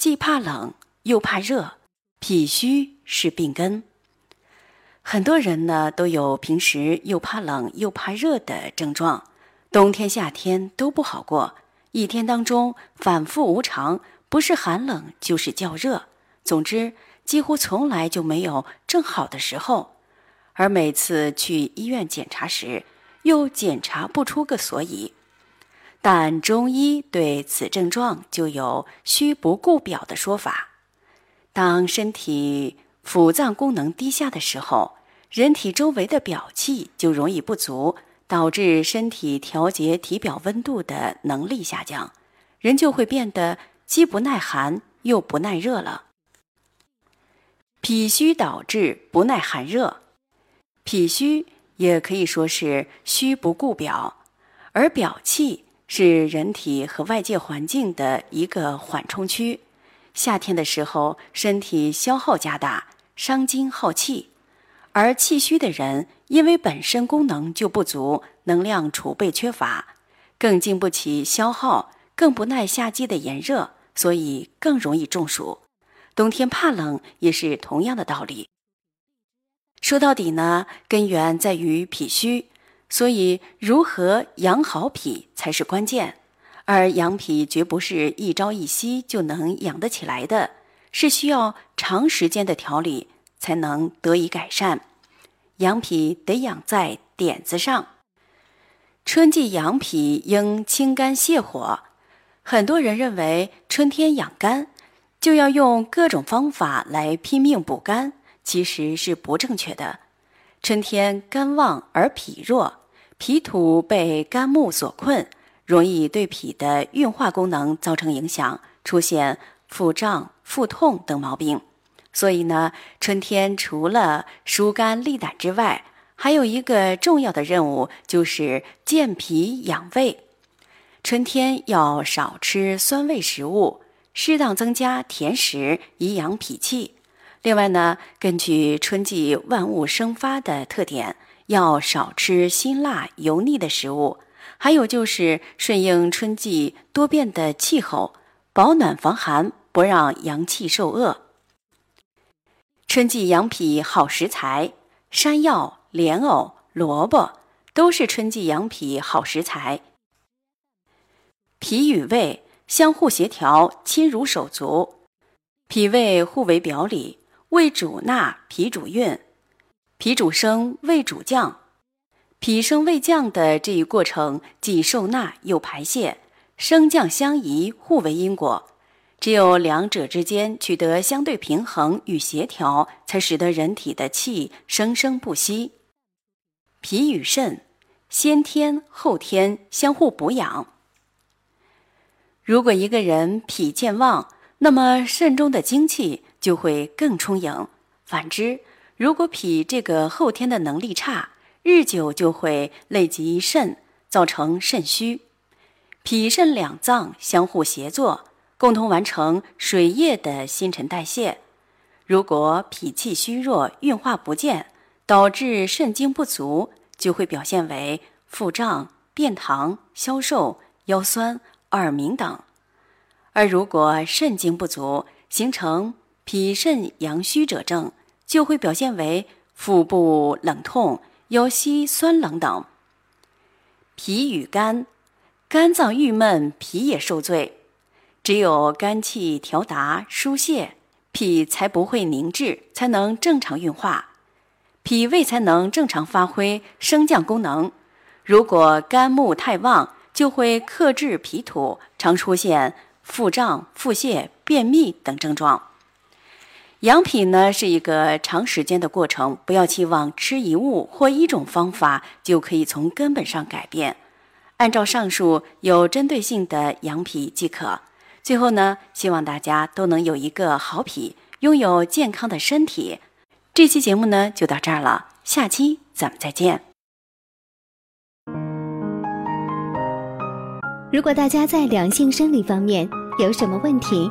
既怕冷又怕热，脾虚是病根。很多人呢都有平时又怕冷又怕热的症状，冬天夏天都不好过，一天当中反复无常，不是寒冷就是较热，总之几乎从来就没有正好的时候。而每次去医院检查时，又检查不出个所以。但中医对此症状就有“虚不顾表”的说法。当身体腑脏功能低下的时候，人体周围的表气就容易不足，导致身体调节体表温度的能力下降，人就会变得既不耐寒又不耐热了。脾虚导致不耐寒热，脾虚也可以说是虚不顾表，而表气。是人体和外界环境的一个缓冲区。夏天的时候，身体消耗加大，伤筋耗气；而气虚的人，因为本身功能就不足，能量储备缺乏，更经不起消耗，更不耐夏季的炎热，所以更容易中暑。冬天怕冷也是同样的道理。说到底呢，根源在于脾虚。所以，如何养好脾才是关键，而养脾绝不是一朝一夕就能养得起来的，是需要长时间的调理才能得以改善。养脾得养在点子上。春季养脾应清肝泻火，很多人认为春天养肝就要用各种方法来拼命补肝，其实是不正确的。春天肝旺而脾弱。脾土被肝木所困，容易对脾的运化功能造成影响，出现腹胀、腹痛等毛病。所以呢，春天除了疏肝利胆之外，还有一个重要的任务，就是健脾养胃。春天要少吃酸味食物，适当增加甜食，以养脾气。另外呢，根据春季万物生发的特点。要少吃辛辣油腻的食物，还有就是顺应春季多变的气候，保暖防寒，不让阳气受饿。春季养脾好食材，山药、莲藕、萝卜都是春季养脾好食材。脾与胃相互协调，亲如手足，脾胃互为表里，胃主纳，脾主运。脾主升，胃主降，脾升胃降的这一过程，既受纳又排泄，升降相宜，互为因果。只有两者之间取得相对平衡与协调，才使得人体的气生生不息。脾与肾，先天后天相互补养。如果一个人脾健旺，那么肾中的精气就会更充盈；反之，如果脾这个后天的能力差，日久就会累及肾，造成肾虚。脾肾两脏相互协作，共同完成水液的新陈代谢。如果脾气虚弱、运化不健，导致肾精不足，就会表现为腹胀、便溏、消瘦、腰酸、耳鸣等。而如果肾精不足，形成脾肾阳虚者症。就会表现为腹部冷痛、腰膝酸冷等。脾与肝，肝脏郁闷，脾也受罪。只有肝气调达疏泄，脾才不会凝滞，才能正常运化，脾胃才能正常发挥升降功能。如果肝木太旺，就会克制脾土，常出现腹胀、腹泻、便秘等症状。养脾呢是一个长时间的过程，不要期望吃一物或一种方法就可以从根本上改变。按照上述有针对性的养脾即可。最后呢，希望大家都能有一个好脾，拥有健康的身体。这期节目呢就到这儿了，下期咱们再见。如果大家在两性生理方面有什么问题，